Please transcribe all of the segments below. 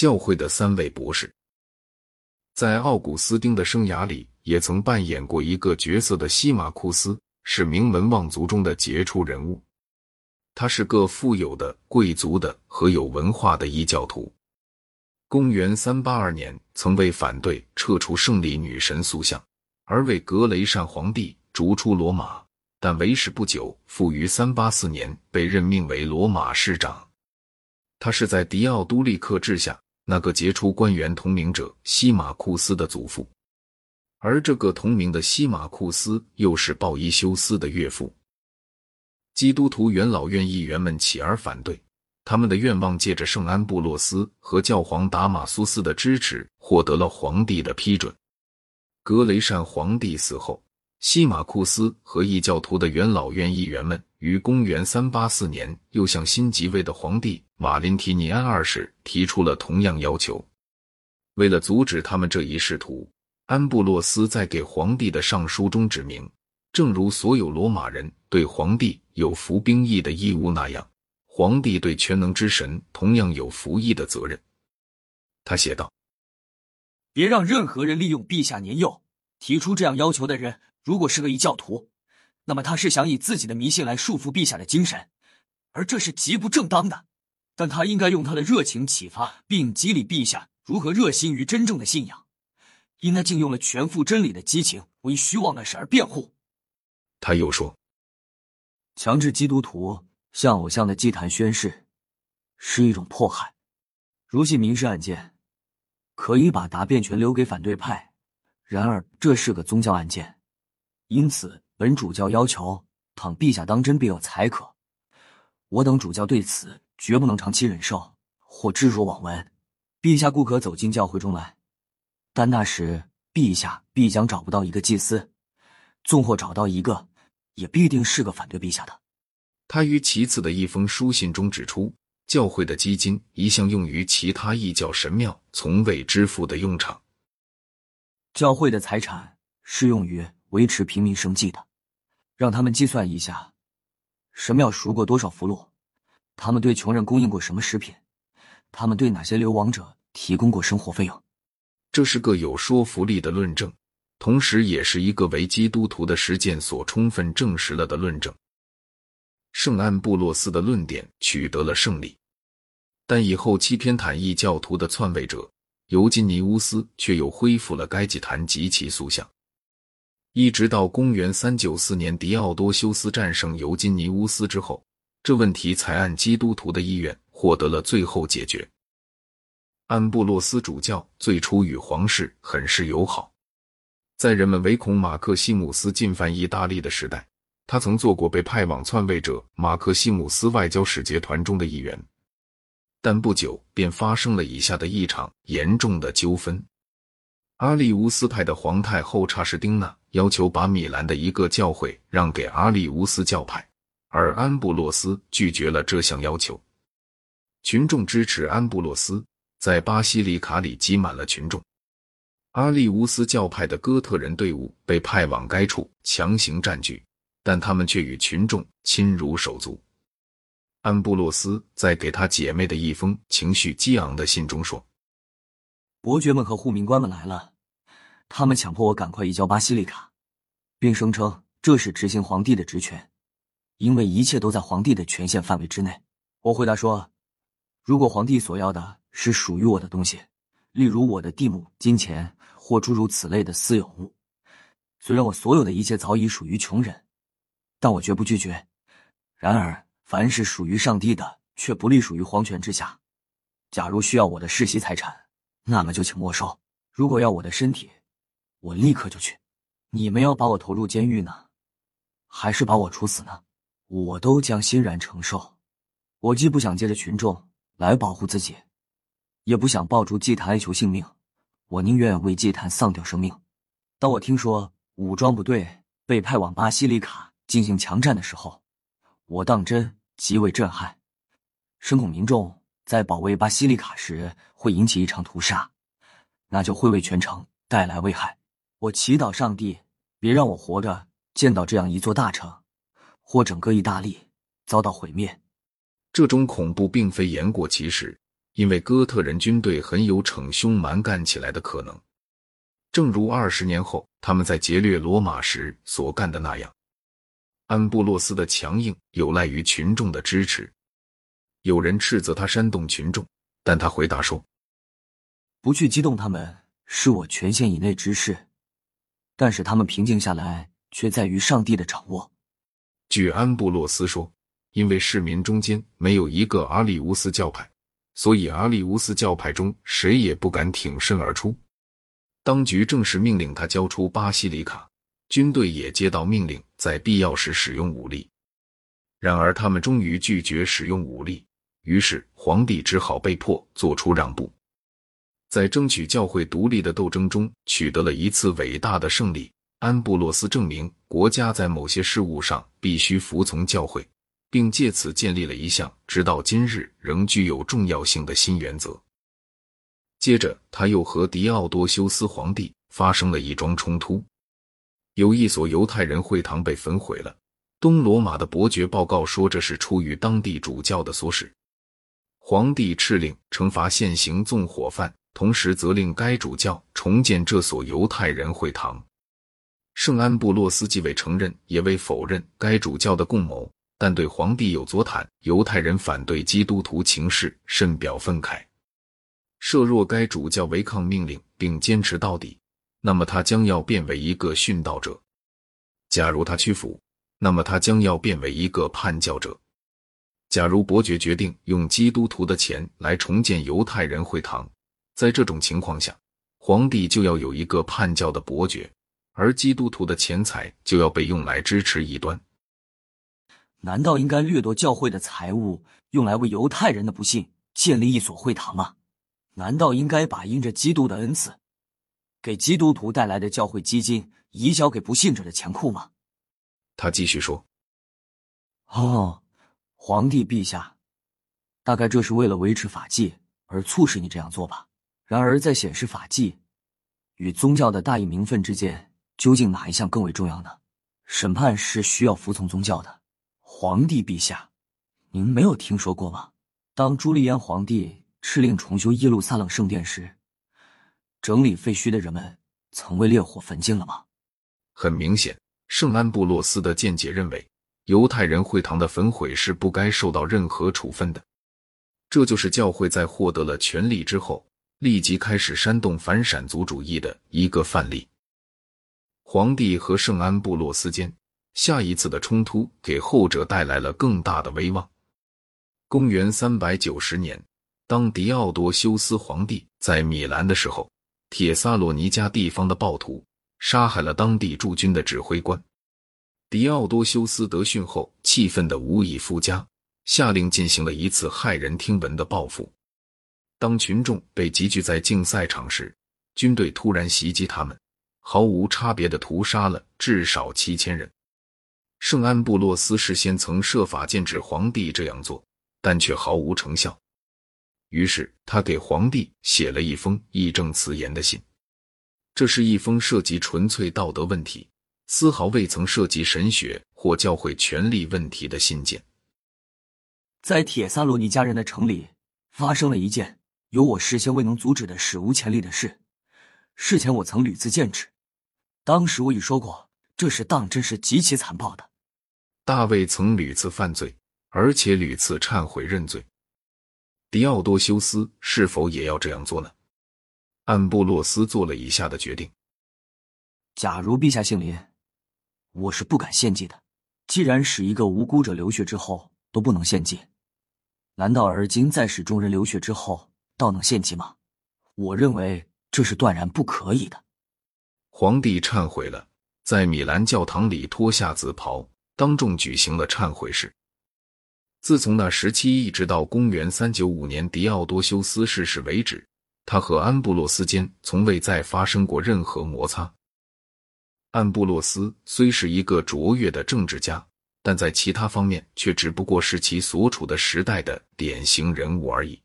教会的三位博士。在奥古斯丁的生涯里，也曾扮演过一个角色的西马库斯是名门望族中的杰出人物。他是个富有的、贵族的和有文化的异教徒。公元三八二年，曾为反对撤除胜利女神塑像，而为格雷善皇帝逐出罗马。但为时不久，复于三八四年被任命为罗马市长。他是在迪奥都利克治下。那个杰出官员同名者西马库斯的祖父，而这个同名的西马库斯又是鲍伊修斯的岳父。基督徒元老院议员们起而反对，他们的愿望借着圣安布洛斯和教皇达马苏斯的支持，获得了皇帝的批准。格雷善皇帝死后。西马库斯和异教徒的元老院议员们于公元三八四年又向新即位的皇帝马林提尼安二世提出了同样要求。为了阻止他们这一仕途，安布洛斯在给皇帝的上书中指明，正如所有罗马人对皇帝有服兵役的义务那样，皇帝对全能之神同样有服役的责任。他写道：“别让任何人利用陛下年幼提出这样要求的人。”如果是个异教徒，那么他是想以自己的迷信来束缚陛下的精神，而这是极不正当的。但他应该用他的热情启发并激励陛下如何热心于真正的信仰，应该竟用了全副真理的激情为虚妄的事而辩护。他又说：“强制基督徒向偶像的祭坛宣誓，是一种迫害。如系民事案件，可以把答辩权留给反对派；然而这是个宗教案件。”因此，本主教要求，倘陛下当真必有才可，我等主教对此绝不能长期忍受或置若罔闻。陛下固可走进教会中来，但那时陛下必将找不到一个祭司，纵或找到一个，也必定是个反对陛下的。他于其次的一封书信中指出，教会的基金一向用于其他异教神庙从未支付的用场。教会的财产是用于。维持平民生计的，让他们计算一下，神庙赎过多少俘虏，他们对穷人供应过什么食品，他们对哪些流亡者提供过生活费用。这是个有说服力的论证，同时也是一个为基督徒的实践所充分证实了的论证。圣安布洛斯的论点取得了胜利，但以后欺骗坦异教徒的篡位者尤金尼乌斯却又恢复了该祭坛及其塑像。一直到公元三九四年，狄奥多修斯战胜尤金尼乌斯之后，这问题才按基督徒的意愿获得了最后解决。安布洛斯主教最初与皇室很是友好，在人们唯恐马克西姆斯进犯意大利的时代，他曾做过被派往篡位者马克西姆斯外交使节团中的一员。但不久便发生了以下的一场严重的纠纷。阿利乌斯派的皇太后查士丁娜要求把米兰的一个教会让给阿利乌斯教派，而安布洛斯拒绝了这项要求。群众支持安布洛斯，在巴西里卡里挤满了群众。阿利乌斯教派的哥特人队伍被派往该处强行占据，但他们却与群众亲如手足。安布洛斯在给他姐妹的一封情绪激昂的信中说。伯爵们和护民官们来了，他们强迫我赶快移交巴西利卡，并声称这是执行皇帝的职权，因为一切都在皇帝的权限范围之内。我回答说，如果皇帝所要的是属于我的东西，例如我的地亩、金钱或诸如此类的私有物，虽然我所有的一切早已属于穷人，但我绝不拒绝。然而，凡是属于上帝的，却不隶属于皇权之下。假如需要我的世袭财产，那么就请没收。如果要我的身体，我立刻就去。你们要把我投入监狱呢，还是把我处死呢？我都将欣然承受。我既不想借着群众来保护自己，也不想抱住祭坛哀求性命。我宁愿为祭坛丧掉生命。当我听说武装部队被派往巴西里卡进行强战的时候，我当真极为震撼，深恐民众。在保卫巴西利卡时会引起一场屠杀，那就会为全城带来危害。我祈祷上帝别让我活着见到这样一座大城，或整个意大利遭到毁灭。这种恐怖并非言过其实，因为哥特人军队很有逞凶蛮干起来的可能，正如二十年后他们在劫掠罗马时所干的那样。安布洛斯的强硬有赖于群众的支持。有人斥责他煽动群众，但他回答说：“不去激动他们是我权限以内之事，但是他们平静下来却在于上帝的掌握。”据安布洛斯说，因为市民中间没有一个阿里乌斯教派，所以阿里乌斯教派中谁也不敢挺身而出。当局正式命令他交出巴西里卡，军队也接到命令，在必要时使用武力。然而，他们终于拒绝使用武力。于是，皇帝只好被迫做出让步，在争取教会独立的斗争中取得了一次伟大的胜利。安布洛斯证明，国家在某些事务上必须服从教会，并借此建立了一项直到今日仍具有重要性的新原则。接着，他又和狄奥多修斯皇帝发生了一桩冲突，有一所犹太人会堂被焚毁了。东罗马的伯爵报告说，这是出于当地主教的唆使。皇帝敕令惩罚现行纵火犯，同时责令该主教重建这所犹太人会堂。圣安布洛斯既未承认也未否认该主教的共谋，但对皇帝有左坦犹太人反对基督徒情势甚表愤慨。设若该主教违抗命令并坚持到底，那么他将要变为一个殉道者；假如他屈服，那么他将要变为一个叛教者。假如伯爵决定用基督徒的钱来重建犹太人会堂，在这种情况下，皇帝就要有一个叛教的伯爵，而基督徒的钱财就要被用来支持异端。难道应该掠夺教会的财物，用来为犹太人的不幸建立一所会堂吗？难道应该把因着基督的恩赐，给基督徒带来的教会基金移交给不信者的钱库吗？他继续说：“哦。”皇帝陛下，大概这是为了维持法纪而促使你这样做吧？然而，在显示法纪与宗教的大义名分之间，究竟哪一项更为重要呢？审判是需要服从宗教的。皇帝陛下，您没有听说过吗？当朱利安皇帝敕令重修耶路撒冷圣殿时，整理废墟的人们曾为烈火焚尽了吗？很明显，圣安布洛斯的见解认为。犹太人会堂的焚毁是不该受到任何处分的，这就是教会在获得了权力之后立即开始煽动反闪族主义的一个范例。皇帝和圣安布洛斯间下一次的冲突给后者带来了更大的威望。公元三百九十年，当狄奥多修斯皇帝在米兰的时候，铁萨罗尼加地方的暴徒杀害了当地驻军的指挥官。狄奥多修斯得讯后，气愤的无以复加，下令进行了一次骇人听闻的报复。当群众被集聚在竞赛场时，军队突然袭击他们，毫无差别的屠杀了至少七千人。圣安布洛斯事先曾设法禁止皇帝这样做，但却毫无成效。于是他给皇帝写了一封义正辞严的信，这是一封涉及纯粹道德问题。丝毫未曾涉及神学或教会权力问题的信件，在铁萨罗尼迦人的城里发生了一件有我事先未能阻止的史无前例的事。事前我曾屡次谏止，当时我已说过，这事当真是极其残暴的。大卫曾屡次犯罪，而且屡次忏悔认罪。狄奥多修斯是否也要这样做呢？安布洛斯做了以下的决定：假如陛下姓林。我是不敢献祭的。既然使一个无辜者流血之后都不能献祭，难道而今再使众人流血之后倒能献祭吗？我认为这是断然不可以的。皇帝忏悔了，在米兰教堂里脱下紫袍，当众举行了忏悔式。自从那时期一直到公元三九五年狄奥多修斯逝世为止，他和安布洛斯间从未再发生过任何摩擦。安布洛斯虽是一个卓越的政治家，但在其他方面却只不过是其所处的时代的典型人物而已。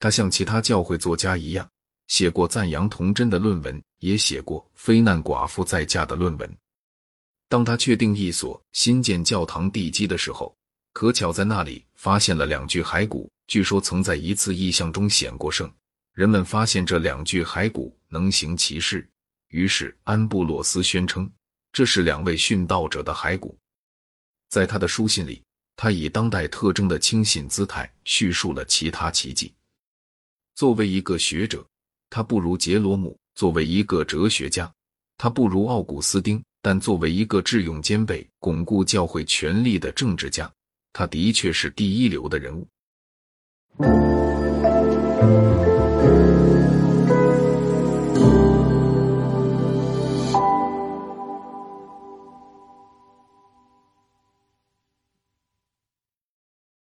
他像其他教会作家一样，写过赞扬童真的论文，也写过非难寡妇再嫁的论文。当他确定一所新建教堂地基的时候，可巧在那里发现了两具骸骨，据说曾在一次异象中显过圣。人们发现这两具骸骨能行其事，于是安布洛斯宣称这是两位殉道者的骸骨。在他的书信里，他以当代特征的轻信姿态叙述了其他奇迹。作为一个学者，他不如杰罗姆；作为一个哲学家，他不如奥古斯丁；但作为一个智勇兼备、巩固教会权力的政治家，他的确是第一流的人物。